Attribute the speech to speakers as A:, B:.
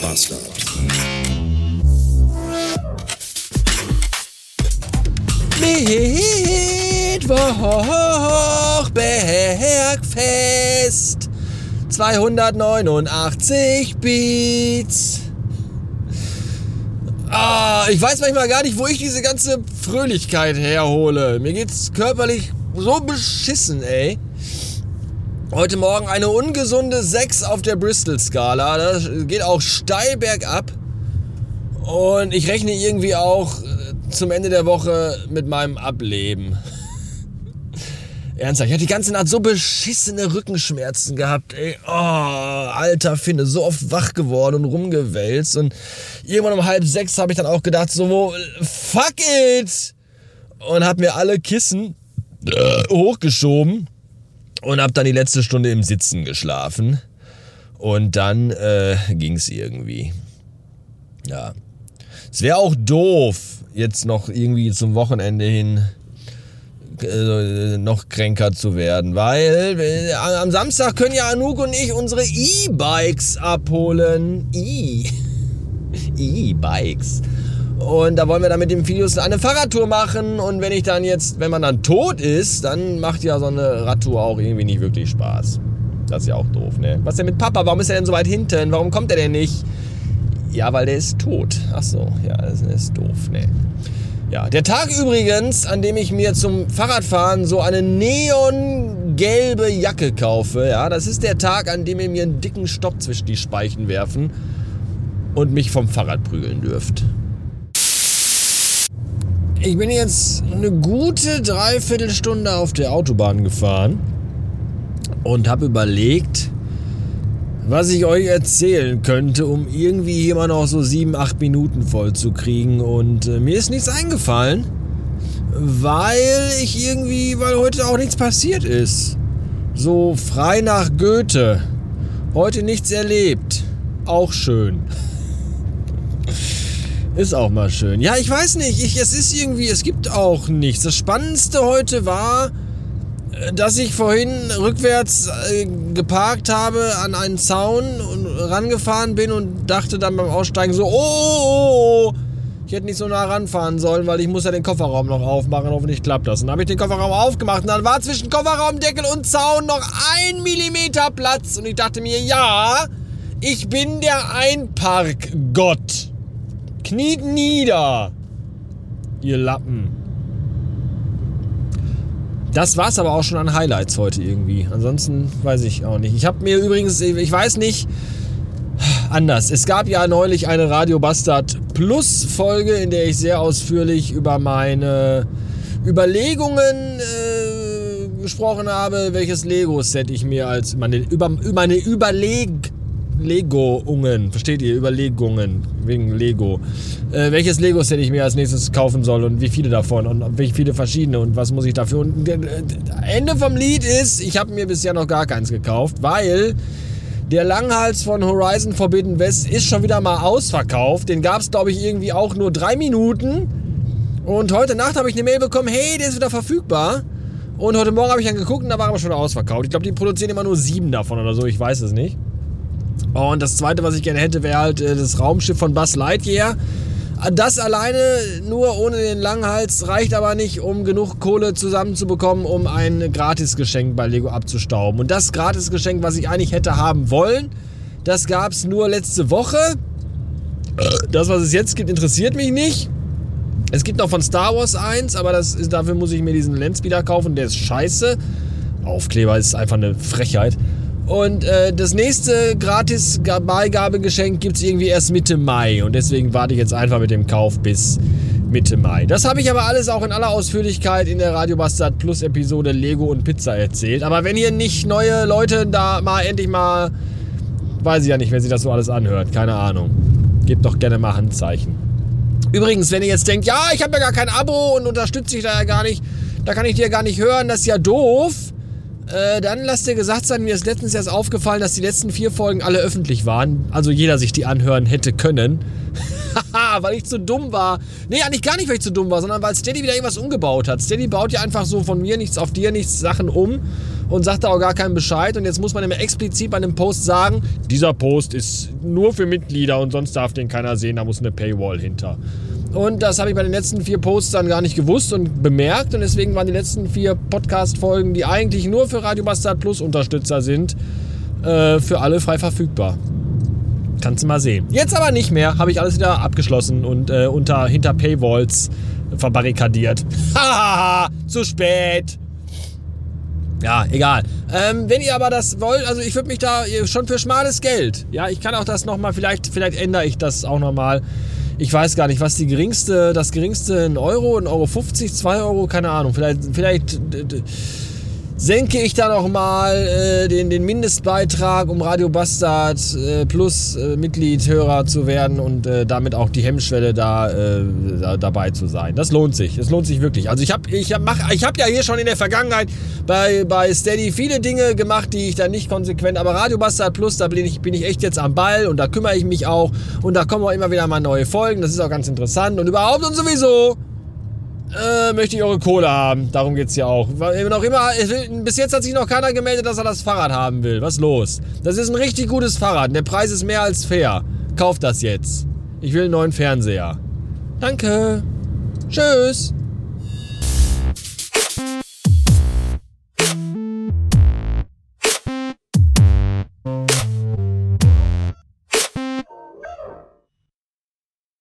A: Bastard.
B: Mittwochbergfest 289 Beats. Ah, ich weiß manchmal gar nicht, wo ich diese ganze Fröhlichkeit herhole. Mir geht's körperlich so beschissen, ey. Heute Morgen eine ungesunde 6 auf der Bristol-Skala. Das geht auch steil bergab. Und ich rechne irgendwie auch äh, zum Ende der Woche mit meinem Ableben. Ernsthaft, ich hatte die ganze Nacht so beschissene Rückenschmerzen gehabt. Ey, oh, alter Finde, so oft wach geworden und rumgewälzt. Und irgendwann um halb sechs habe ich dann auch gedacht, so, fuck it! Und habe mir alle Kissen äh, hochgeschoben und habe dann die letzte Stunde im Sitzen geschlafen. Und dann äh, ging es irgendwie. Ja. Es wäre auch doof, jetzt noch irgendwie zum Wochenende hin äh, noch kränker zu werden, weil äh, am Samstag können ja Anouk und ich unsere E-Bikes abholen. E. E-Bikes. Und da wollen wir dann mit dem Filius eine Fahrradtour machen. Und wenn ich dann jetzt, wenn man dann tot ist, dann macht ja so eine Radtour auch irgendwie nicht wirklich Spaß. Das ist ja auch doof, ne? Was denn mit Papa? Warum ist er denn so weit hinten? Warum kommt er denn nicht? Ja, weil der ist tot. Ach so, ja, das ist doof, ne? Ja, der Tag übrigens, an dem ich mir zum Fahrradfahren so eine neongelbe Jacke kaufe, ja, das ist der Tag, an dem ihr mir einen dicken Stock zwischen die Speichen werfen und mich vom Fahrrad prügeln dürft. Ich bin jetzt eine gute Dreiviertelstunde auf der Autobahn gefahren und habe überlegt, was ich euch erzählen könnte, um irgendwie mal noch so sieben, acht Minuten voll zu kriegen. Und äh, mir ist nichts eingefallen, weil ich irgendwie, weil heute auch nichts passiert ist. So frei nach Goethe. Heute nichts erlebt. Auch schön. Ist auch mal schön. Ja, ich weiß nicht. Ich, es ist irgendwie, es gibt auch nichts. Das Spannendste heute war, äh, dass ich vorhin rückwärts äh, geparkt habe an einen Zaun und rangefahren bin und dachte dann beim Aussteigen so, oh, oh, oh, ich hätte nicht so nah ranfahren sollen, weil ich muss ja den Kofferraum noch aufmachen, hoffentlich klappt das. Und dann habe ich den Kofferraum aufgemacht und dann war zwischen Kofferraumdeckel und Zaun noch ein Millimeter Platz und ich dachte mir, ja, ich bin der Einparkgott. Kniet nieder, ihr Lappen. Das war's aber auch schon an Highlights heute irgendwie. Ansonsten weiß ich auch nicht. Ich habe mir übrigens, ich weiß nicht, anders. Es gab ja neulich eine Radio Bastard Plus Folge, in der ich sehr ausführlich über meine Überlegungen äh, gesprochen habe, welches Lego-Set ich mir als meine, über, meine Überleg Legoungen, versteht ihr? Überlegungen wegen Lego. Äh, welches Lego-Set ich mir als nächstes kaufen soll und wie viele davon und wie viele verschiedene und was muss ich dafür. Und äh, Ende vom Lied ist, ich habe mir bisher noch gar keins gekauft, weil der Langhals von Horizon Forbidden West ist schon wieder mal ausverkauft. Den gab es, glaube ich, irgendwie auch nur drei Minuten. Und heute Nacht habe ich eine Mail bekommen, hey, der ist wieder verfügbar. Und heute Morgen habe ich dann geguckt und da war aber schon ausverkauft. Ich glaube, die produzieren immer nur sieben davon oder so, ich weiß es nicht. Und das zweite, was ich gerne hätte, wäre halt äh, das Raumschiff von Buzz Lightyear. Das alleine nur ohne den Langhals reicht aber nicht, um genug Kohle zusammenzubekommen, um ein Gratisgeschenk bei Lego abzustauben. Und das Gratisgeschenk, was ich eigentlich hätte haben wollen, das gab es nur letzte Woche. Das, was es jetzt gibt, interessiert mich nicht. Es gibt noch von Star Wars eins, aber ist, dafür muss ich mir diesen Landspeeder kaufen, der ist scheiße. Aufkleber ist einfach eine Frechheit. Und äh, das nächste gratis Beigabegeschenk gibt es irgendwie erst Mitte Mai. Und deswegen warte ich jetzt einfach mit dem Kauf bis Mitte Mai. Das habe ich aber alles auch in aller Ausführlichkeit in der Radio Bastard Plus Episode Lego und Pizza erzählt. Aber wenn ihr nicht neue Leute da mal endlich mal, weiß ich ja nicht, wer sich das so alles anhört, keine Ahnung. Gebt doch gerne mal Handzeichen. Übrigens, wenn ihr jetzt denkt, ja, ich habe ja gar kein Abo und unterstütze ich da ja gar nicht, da kann ich dir gar nicht hören, das ist ja doof. Äh, dann lasst dir gesagt sein, mir ist letztens erst aufgefallen, dass die letzten vier Folgen alle öffentlich waren. Also jeder sich die anhören hätte können. Haha, weil ich zu dumm war. Nee, eigentlich gar nicht, weil ich zu dumm war, sondern weil Steady wieder irgendwas umgebaut hat. Steady baut ja einfach so von mir nichts auf dir nichts Sachen um. und sagt da auch gar keinen Bescheid. Und jetzt muss man immer explizit bei einem Post sagen, dieser Post ist nur für Mitglieder und sonst darf den keiner sehen, da muss eine Paywall hinter. Und das habe ich bei den letzten vier Posts dann gar nicht gewusst und bemerkt. Und deswegen waren die letzten vier Podcast-Folgen, die eigentlich nur für Radio Bastard Plus Unterstützer sind, äh, für alle frei verfügbar. Kannst du mal sehen. Jetzt aber nicht mehr. Habe ich alles wieder abgeschlossen und äh, unter, hinter Paywalls verbarrikadiert. Hahaha, zu spät. Ja, egal. Ähm, wenn ihr aber das wollt, also ich würde mich da schon für schmales Geld. Ja, ich kann auch das nochmal, vielleicht, vielleicht ändere ich das auch nochmal. Ich weiß gar nicht, was die geringste, das geringste, ein Euro, ein Euro 50, zwei Euro, keine Ahnung. Vielleicht, vielleicht senke ich da nochmal äh, den, den Mindestbeitrag, um Radio Bastard äh, Plus äh, Mitgliedhörer zu werden und äh, damit auch die Hemmschwelle da, äh, da, dabei zu sein. Das lohnt sich. Das lohnt sich wirklich. Also ich habe ich hab, ich hab ja hier schon in der Vergangenheit bei, bei Steady viele Dinge gemacht, die ich dann nicht konsequent, aber Radio Bastard Plus, da bin ich, bin ich echt jetzt am Ball und da kümmere ich mich auch und da kommen auch immer wieder mal neue Folgen. Das ist auch ganz interessant und überhaupt und sowieso äh, möchte ich eure Kohle haben. Darum geht es ja auch. Noch immer, bis jetzt hat sich noch keiner gemeldet, dass er das Fahrrad haben will. Was los? Das ist ein richtig gutes Fahrrad. Der Preis ist mehr als fair. Kauft das jetzt. Ich will einen neuen Fernseher. Danke. Tschüss.